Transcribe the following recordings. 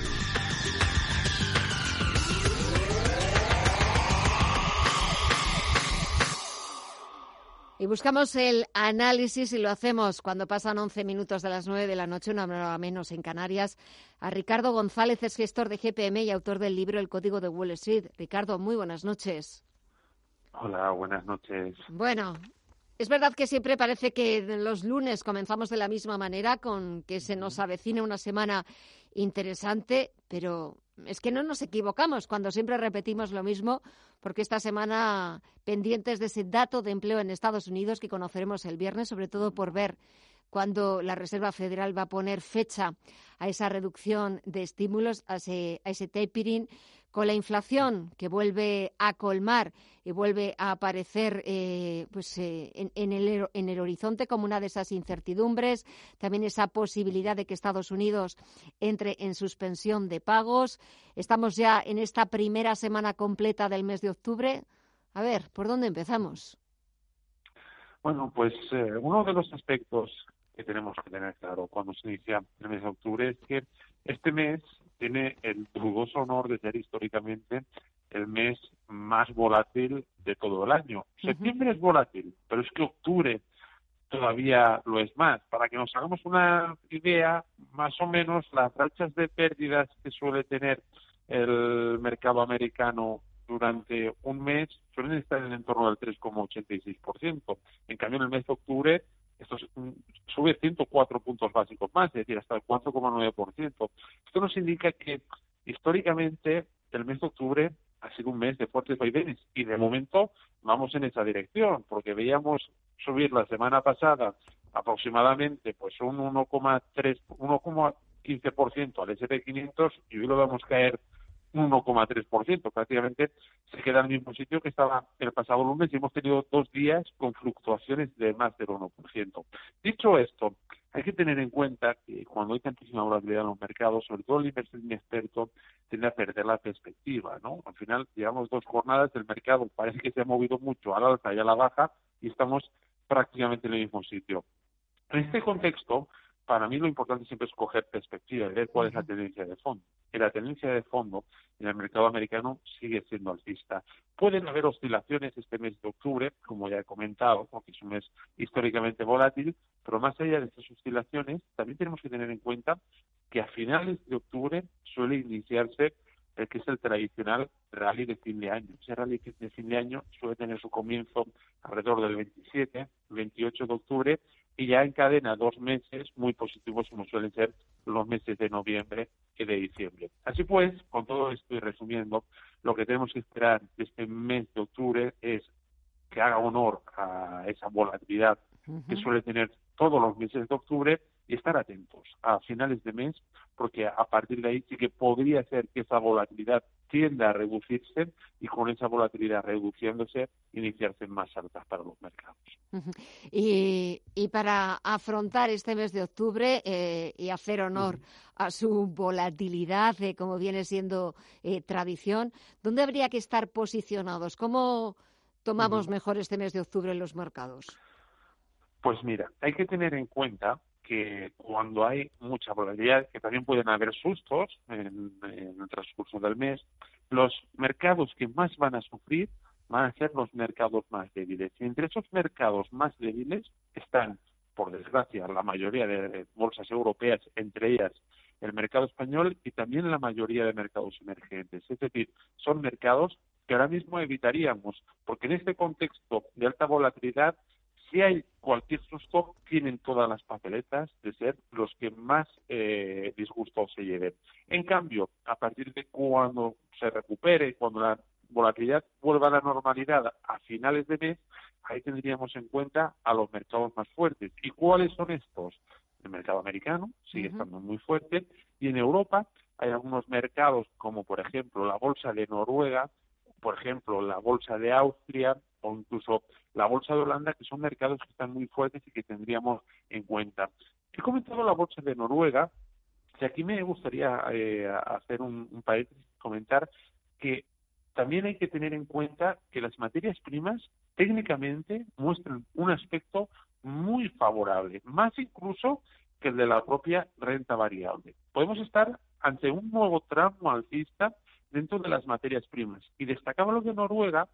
Global. Y buscamos el análisis y lo hacemos cuando pasan 11 minutos de las 9 de la noche, una hora menos en Canarias. A Ricardo González es gestor de GPM y autor del libro El Código de Wall Street. Ricardo, muy buenas noches. Hola, buenas noches. Bueno, es verdad que siempre parece que los lunes comenzamos de la misma manera, con que se nos avecina una semana interesante, pero es que no nos equivocamos cuando siempre repetimos lo mismo, porque esta semana pendientes de ese dato de empleo en Estados Unidos que conoceremos el viernes, sobre todo por ver cuándo la Reserva Federal va a poner fecha a esa reducción de estímulos, a ese, a ese tapering, con la inflación que vuelve a colmar y vuelve a aparecer eh, pues, eh, en, el, en, el, horizonte como una de esas incertidumbres, también esa posibilidad de que Estados Unidos entre en suspensión de pagos. Estamos ya en esta primera semana completa del mes de octubre. A ver, ¿por dónde empezamos? Bueno, pues eh, uno de los aspectos que tenemos que tener claro cuando se inicia el mes de octubre es que este mes tiene el dudoso honor de ser históricamente el mes más volátil de todo el año. Septiembre es volátil, pero es que octubre todavía lo es más. Para que nos hagamos una idea, más o menos las rachas de pérdidas que suele tener el mercado americano durante un mes suelen estar en el entorno del 3,86%. En cambio, en el mes de octubre esto sube 104 puntos básicos más, es decir, hasta el 4,9%. Esto nos indica que históricamente el mes de octubre ha sido un mes de fuertes vaivenes y de momento vamos en esa dirección, porque veíamos subir la semana pasada aproximadamente pues un 1,3 1,15% al SP500 y hoy lo vamos a caer 1,3%. Prácticamente se queda en el mismo sitio que estaba el pasado lunes y hemos tenido dos días con fluctuaciones de más del 1%. Dicho esto, hay que tener en cuenta que cuando hay tantísima volatilidad en los mercados, sobre todo el inversor inexperto, tiende a perder la perspectiva, ¿no? Al final, llevamos dos jornadas, el mercado parece que se ha movido mucho al alza y a la baja y estamos prácticamente en el mismo sitio. En este contexto, para mí lo importante siempre es coger perspectiva y ver cuál es la tendencia de fondo. Y la tendencia de fondo en el mercado americano sigue siendo alcista. Pueden haber oscilaciones este mes de octubre, como ya he comentado, porque es un mes históricamente volátil, pero más allá de estas oscilaciones, también tenemos que tener en cuenta que a finales de octubre suele iniciarse el que es el tradicional rally de fin de año. Ese rally de fin de año suele tener su comienzo alrededor del 27, 28 de octubre y ya encadena dos meses muy positivos como suelen ser los meses de noviembre y de diciembre. Así pues, con todo esto y resumiendo, lo que tenemos que esperar de este mes de octubre es que haga honor a esa volatilidad que suele tener todos los meses de octubre y estar atentos a finales de mes, porque a partir de ahí sí que podría ser que esa volatilidad tienda a reducirse y con esa volatilidad reduciéndose, iniciarse más altas para los mercados. y, y, para afrontar este mes de octubre eh, y hacer honor a su volatilidad, eh, como viene siendo eh, tradición, ¿dónde habría que estar posicionados? ¿Cómo tomamos mejor este mes de octubre en los mercados? Pues mira, hay que tener en cuenta que cuando hay mucha volatilidad, que también pueden haber sustos en, el transcurso del mes, los mercados que más van a sufrir van a ser los mercados más débiles. Y entre esos mercados más débiles están, por desgracia, la mayoría de bolsas europeas, entre ellas el mercado español y también la mayoría de mercados emergentes. Es decir, son mercados que ahora mismo evitaríamos, porque en este contexto de alta volatilidad si hay cualquier susto, tienen todas las papeletas de ser los que más eh, disgusto se lleven. En cambio, a partir de cuando se recupere, cuando la volatilidad vuelva a la normalidad a finales de mes, ahí tendríamos en cuenta a los mercados más fuertes. ¿Y cuáles son estos? El mercado americano sigue estando muy fuerte y en Europa hay algunos mercados como por ejemplo la bolsa de Noruega, por ejemplo la bolsa de Austria, o incluso la bolsa de Holanda, que son mercados que están muy fuertes y que tendríamos en cuenta. He comentado la bolsa de Noruega, y aquí me gustaría eh, hacer un, un paréntesis, comentar que también hay que tener en cuenta que las materias primas técnicamente muestran un aspecto muy favorable, más incluso que el de la propia renta variable. Podemos estar ante un nuevo tramo alcista dentro de las materias primas. Y destacaba lo de Noruega,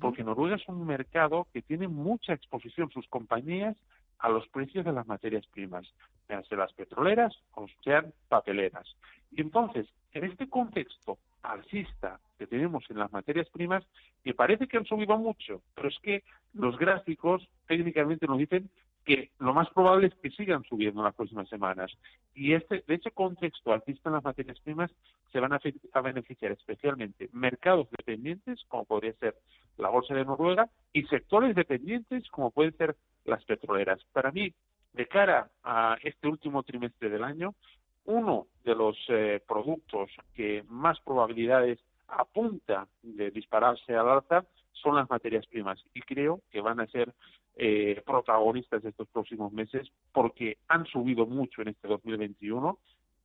porque Noruega es un mercado que tiene mucha exposición, sus compañías, a los precios de las materias primas, sean las petroleras o sean papeleras. Y entonces, en este contexto alcista que tenemos en las materias primas, que parece que han subido mucho, pero es que los gráficos técnicamente nos dicen que lo más probable es que sigan subiendo en las próximas semanas. Y este, de ese contexto alcista en las materias primas se van a, a, beneficiar especialmente mercados dependientes, como podría ser la Bolsa de Noruega, y sectores dependientes, como pueden ser las petroleras. Para mí, de cara a este último trimestre del año, uno de los eh, productos que más probabilidades apunta de dispararse al alza son las materias primas y creo que van a ser eh, protagonistas de estos próximos meses porque han subido mucho en este 2021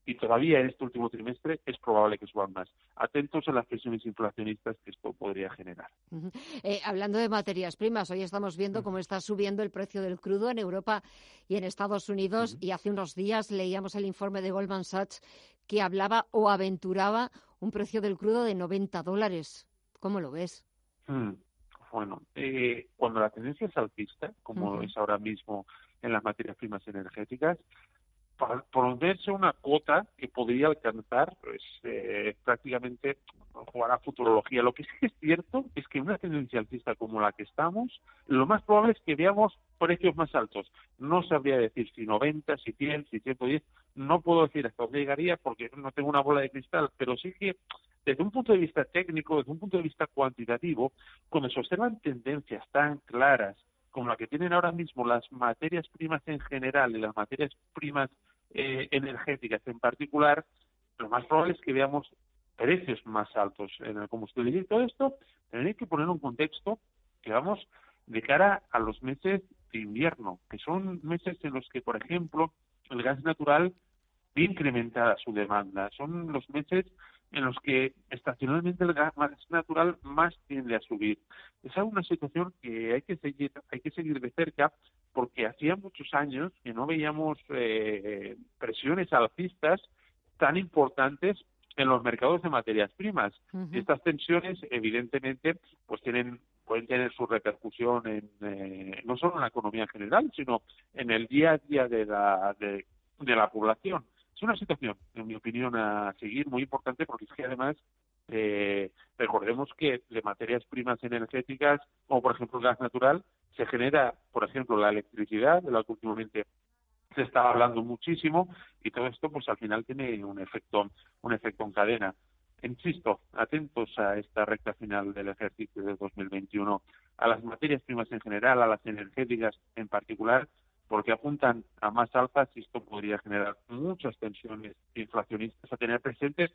y todavía en este último trimestre es probable que suban más. Atentos a las presiones inflacionistas que esto podría generar. Eh, hablando de materias primas, hoy estamos viendo cómo está subiendo el precio del crudo en Europa y en Estados Unidos y hace unos días leíamos el informe de Goldman Sachs que hablaba o aventuraba un precio del crudo de 90 dólares. ¿Cómo lo ves? Bueno, eh, cuando la tendencia es alcista, como es ahora mismo en las materias primas energéticas, ponerse una cuota que podría alcanzar pues eh, prácticamente jugar a futurología. Lo que sí es cierto es que en una tendencia alcista como la que estamos, lo más probable es que veamos precios más altos. No sabría decir si 90, si 100, si 110, no puedo decir hasta dónde llegaría porque no tengo una bola de cristal, pero sí que desde un punto de vista técnico, desde un punto de vista cuantitativo, cuando se observan tendencias tan claras como la que tienen ahora mismo las materias primas en general y las materias primas eh, energéticas en particular, lo más probable es que veamos precios más altos en el combustible. Y todo esto tenéis que poner un contexto que vamos de cara a los meses de invierno, que son meses en los que, por ejemplo, el gas natural ve incrementada su demanda. Son los meses en los que estacionalmente el gas natural más tiende a subir. Es una situación que hay que seguir, hay que seguir de cerca porque hacía muchos años que no veíamos eh, presiones alcistas tan importantes en los mercados de materias primas. Estas tensiones, evidentemente, pues tienen pueden tener su repercusión en eh, no solo en la economía en general, sino en el día a día de la de la población. Es una situación, en mi opinión, a seguir muy importante porque es que además eh, recordemos que de materias primas energéticas, como por ejemplo el gas natural, se genera, por ejemplo, la electricidad, de la que últimamente se está hablando muchísimo, y todo esto, pues al final tiene un efecto, un efecto en cadena. Insisto, atentos a esta recta final del ejercicio de 2021, a las materias primas en general, a las energéticas en particular, porque apuntan a más alzas y esto podría generar muchas tensiones inflacionistas a tener presentes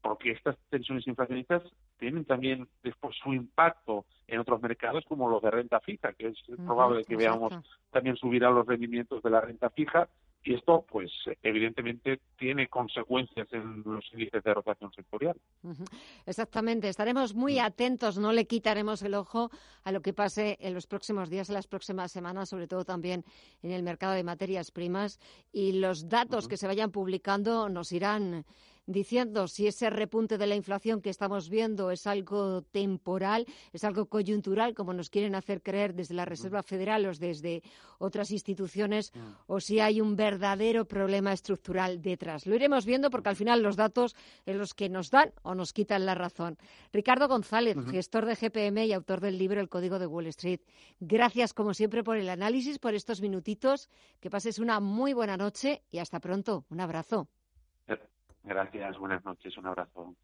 porque estas tensiones inflacionistas tienen también después su impacto en otros mercados como los de renta fija, que es probable que veamos también subir a los rendimientos de la renta fija y esto, pues, evidentemente tiene consecuencias en los índices de rotación sectorial. Exactamente. Estaremos muy mm. atentos, no le quitaremos el ojo a lo que pase en los próximos días, en las próximas semanas, sobre todo también en el mercado de materias primas. Y los datos que se vayan publicando nos irán diciendo si ese repunte de la inflación que estamos viendo es algo temporal, es algo coyuntural, como nos quieren hacer creer desde la Reserva Federal o desde otras instituciones, o si hay un verdadero problema estructural detrás. Lo iremos viendo porque al final los datos en los que nos dan o nos quitan la razón. Ricardo González, gestor de GPM y autor del libro El Código de Wall Street. Gracias, como siempre, por el análisis, por estos minutitos. Que pases una muy buena noche y hasta pronto. Un abrazo. Gracias, buenas noches, un abrazo.